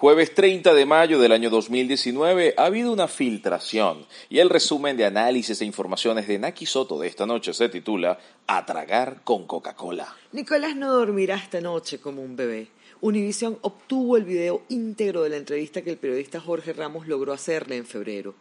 Jueves 30 de mayo del año 2019 ha habido una filtración y el resumen de análisis e informaciones de Naki Soto de esta noche se titula A tragar con Coca-Cola. Nicolás no dormirá esta noche como un bebé. Univision obtuvo el video íntegro de la entrevista que el periodista Jorge Ramos logró hacerle en febrero.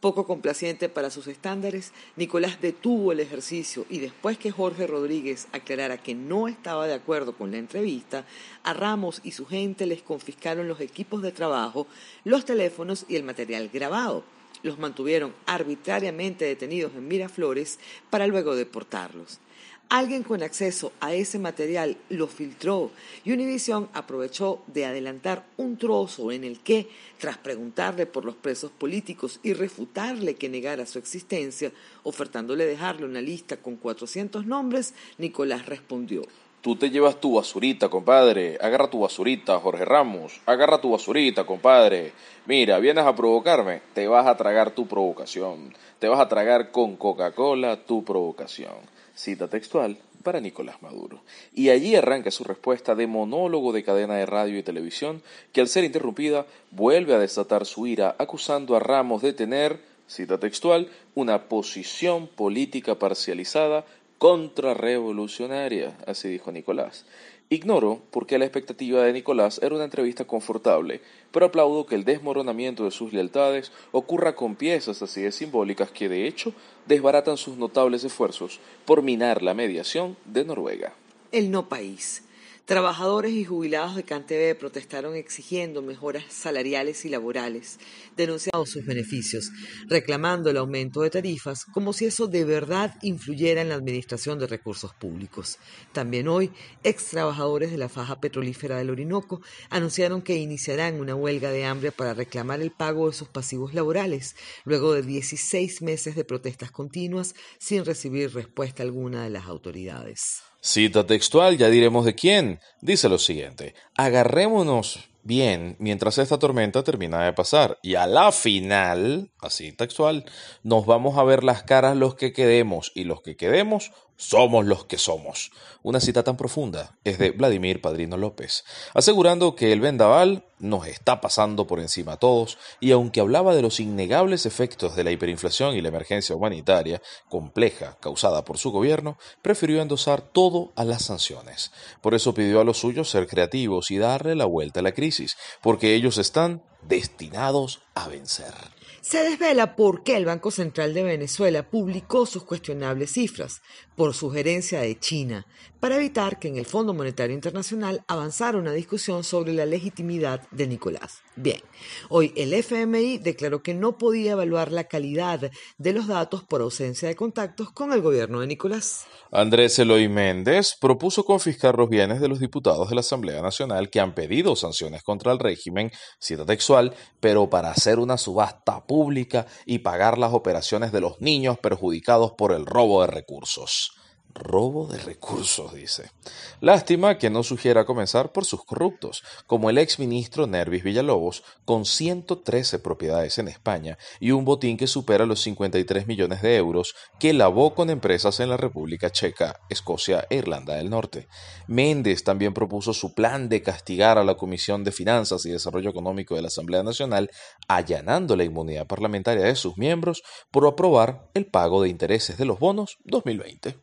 Poco complaciente para sus estándares, Nicolás detuvo el ejercicio y después que Jorge Rodríguez aclarara que no estaba de acuerdo con la entrevista, a Ramos y su gente les confiscaron los equipos de trabajo, los teléfonos y el material grabado. Los mantuvieron arbitrariamente detenidos en Miraflores para luego deportarlos. Alguien con acceso a ese material lo filtró y Univision aprovechó de adelantar un trozo en el que, tras preguntarle por los presos políticos y refutarle que negara su existencia, ofertándole dejarle una lista con 400 nombres, Nicolás respondió. Tú te llevas tu basurita, compadre. Agarra tu basurita, Jorge Ramos. Agarra tu basurita, compadre. Mira, vienes a provocarme. Te vas a tragar tu provocación. Te vas a tragar con Coca-Cola tu provocación cita textual para Nicolás Maduro. Y allí arranca su respuesta de monólogo de cadena de radio y televisión, que al ser interrumpida vuelve a desatar su ira acusando a Ramos de tener, cita textual, una posición política parcializada contrarrevolucionaria, así dijo Nicolás. Ignoro por qué la expectativa de Nicolás era una entrevista confortable, pero aplaudo que el desmoronamiento de sus lealtades ocurra con piezas así de simbólicas que de hecho desbaratan sus notables esfuerzos por minar la mediación de Noruega. El no país. Trabajadores y jubilados de CanTV protestaron exigiendo mejoras salariales y laborales, denunciando sus beneficios, reclamando el aumento de tarifas, como si eso de verdad influyera en la administración de recursos públicos. También hoy, ex trabajadores de la faja petrolífera del Orinoco anunciaron que iniciarán una huelga de hambre para reclamar el pago de sus pasivos laborales, luego de 16 meses de protestas continuas sin recibir respuesta alguna de las autoridades. Cita textual, ya diremos de quién. Dice lo siguiente, agarrémonos bien mientras esta tormenta termina de pasar y a la final, así textual, nos vamos a ver las caras los que quedemos y los que quedemos somos los que somos. Una cita tan profunda es de Vladimir Padrino López, asegurando que el vendaval nos está pasando por encima a todos y aunque hablaba de los innegables efectos de la hiperinflación y la emergencia humanitaria compleja causada por su gobierno, prefirió endosar todo a las sanciones. Por eso pidió a los suyos ser creativos y darle la vuelta a la crisis, porque ellos están destinados a vencer. Se desvela por qué el Banco Central de Venezuela publicó sus cuestionables cifras, por sugerencia de China, para evitar que en el Fondo Monetario Internacional avanzara una discusión sobre la legitimidad de Nicolás. Bien, hoy el FMI declaró que no podía evaluar la calidad de los datos por ausencia de contactos con el gobierno de Nicolás. Andrés Eloy Méndez propuso confiscar los bienes de los diputados de la Asamblea Nacional que han pedido sanciones contra el régimen, cita textual, pero para hacer una subasta pública y pagar las operaciones de los niños perjudicados por el robo de recursos. Robo de recursos, dice. Lástima que no sugiera comenzar por sus corruptos, como el exministro Nervis Villalobos, con 113 propiedades en España y un botín que supera los 53 millones de euros que lavó con empresas en la República Checa, Escocia e Irlanda del Norte. Méndez también propuso su plan de castigar a la Comisión de Finanzas y Desarrollo Económico de la Asamblea Nacional, allanando la inmunidad parlamentaria de sus miembros por aprobar el pago de intereses de los bonos 2020.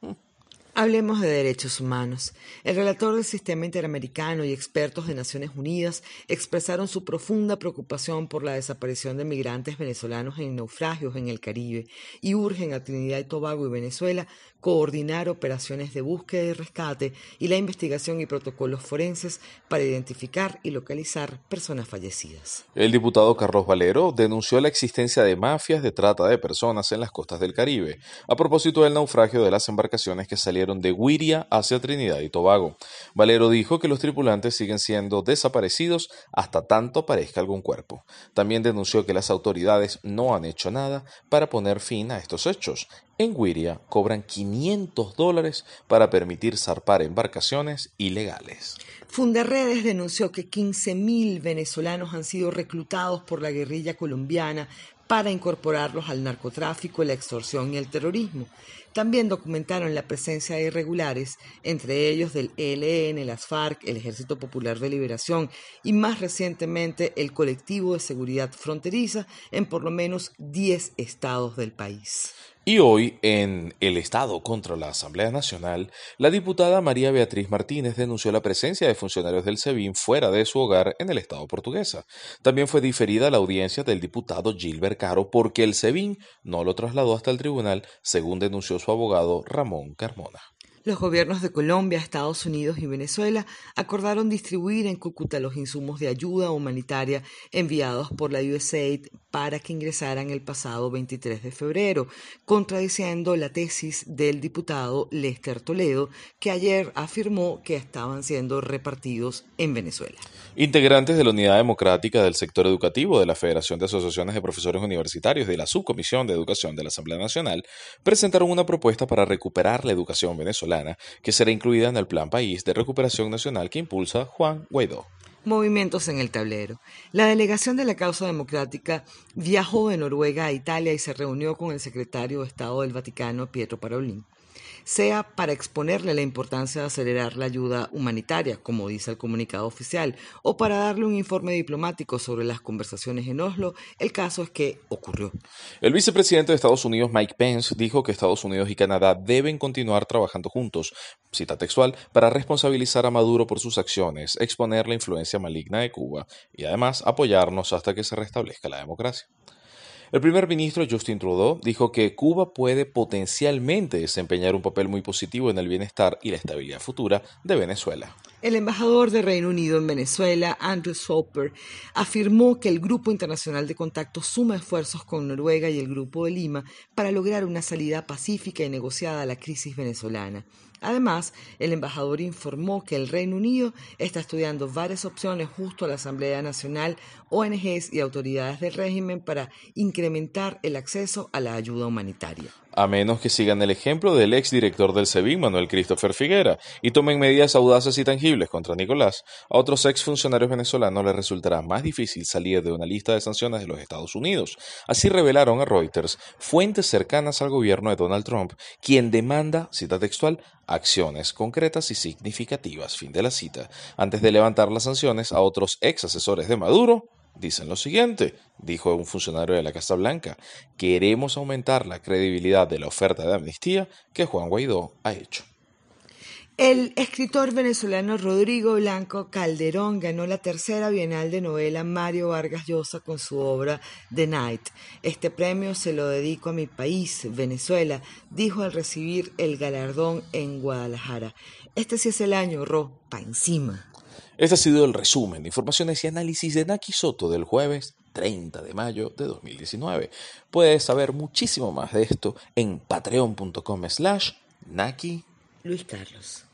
Hablemos de derechos humanos. El relator del Sistema Interamericano y expertos de Naciones Unidas expresaron su profunda preocupación por la desaparición de migrantes venezolanos en naufragios en el Caribe y urgen a Trinidad y Tobago y Venezuela coordinar operaciones de búsqueda y rescate y la investigación y protocolos forenses para identificar y localizar personas fallecidas. El diputado Carlos Valero denunció la existencia de mafias de trata de personas en las costas del Caribe, a propósito del naufragio de las embarcaciones que salieron de Guiria hacia Trinidad y Tobago. Valero dijo que los tripulantes siguen siendo desaparecidos hasta tanto aparezca algún cuerpo. También denunció que las autoridades no han hecho nada para poner fin a estos hechos en Guiria cobran 500 dólares para permitir zarpar embarcaciones ilegales. Funderredes denunció que 15.000 venezolanos han sido reclutados por la guerrilla colombiana para incorporarlos al narcotráfico, la extorsión y el terrorismo. también documentaron la presencia de irregulares, entre ellos del ELN, las FARC, el Ejército Popular de Liberación y más recientemente el Colectivo de Seguridad Fronteriza en por lo menos 10 estados del país. Y hoy, en El Estado contra la Asamblea Nacional, la diputada María Beatriz Martínez denunció la presencia de funcionarios del SEBIN fuera de su hogar en el Estado portuguesa. También fue diferida la audiencia del diputado Gilbert Caro porque el SEBIN no lo trasladó hasta el tribunal, según denunció su abogado Ramón Carmona. Los gobiernos de Colombia, Estados Unidos y Venezuela acordaron distribuir en Cúcuta los insumos de ayuda humanitaria enviados por la USAID para que ingresaran el pasado 23 de febrero, contradiciendo la tesis del diputado Lester Toledo, que ayer afirmó que estaban siendo repartidos en Venezuela. Integrantes de la Unidad Democrática del Sector Educativo de la Federación de Asociaciones de Profesores Universitarios de la Subcomisión de Educación de la Asamblea Nacional presentaron una propuesta para recuperar la educación venezolana que será incluida en el Plan País de Recuperación Nacional que impulsa Juan Guaidó. Movimientos en el tablero. La delegación de la causa democrática viajó de Noruega a Italia y se reunió con el secretario de Estado del Vaticano, Pietro Parolin sea para exponerle la importancia de acelerar la ayuda humanitaria, como dice el comunicado oficial, o para darle un informe diplomático sobre las conversaciones en Oslo, el caso es que ocurrió. El vicepresidente de Estados Unidos, Mike Pence, dijo que Estados Unidos y Canadá deben continuar trabajando juntos, cita textual, para responsabilizar a Maduro por sus acciones, exponer la influencia maligna de Cuba y además apoyarnos hasta que se restablezca la democracia. El primer ministro Justin Trudeau dijo que Cuba puede potencialmente desempeñar un papel muy positivo en el bienestar y la estabilidad futura de Venezuela. El embajador de Reino Unido en Venezuela, Andrew Soper, afirmó que el Grupo Internacional de Contacto suma esfuerzos con Noruega y el Grupo de Lima para lograr una salida pacífica y negociada a la crisis venezolana. Además, el embajador informó que el Reino Unido está estudiando varias opciones justo a la Asamblea Nacional, ONGs y autoridades del régimen para incrementar el acceso a la ayuda humanitaria a menos que sigan el ejemplo del ex director del SEBIN, Manuel Christopher Figuera, y tomen medidas audaces y tangibles contra Nicolás, a otros ex funcionarios venezolanos les resultará más difícil salir de una lista de sanciones de los Estados Unidos. Así revelaron a Reuters fuentes cercanas al gobierno de Donald Trump, quien demanda, cita textual, acciones concretas y significativas, fin de la cita, antes de levantar las sanciones a otros ex asesores de Maduro dicen lo siguiente, dijo un funcionario de la Casa Blanca, queremos aumentar la credibilidad de la oferta de amnistía que Juan Guaidó ha hecho. El escritor venezolano Rodrigo Blanco Calderón ganó la tercera Bienal de Novela Mario Vargas Llosa con su obra The Night. Este premio se lo dedico a mi país, Venezuela, dijo al recibir el galardón en Guadalajara. Este sí es el año, Ro, pa' encima. Este ha sido el resumen de informaciones y análisis de Naki Soto del jueves 30 de mayo de 2019. Puedes saber muchísimo más de esto en patreon.com slash Naki Luis Carlos.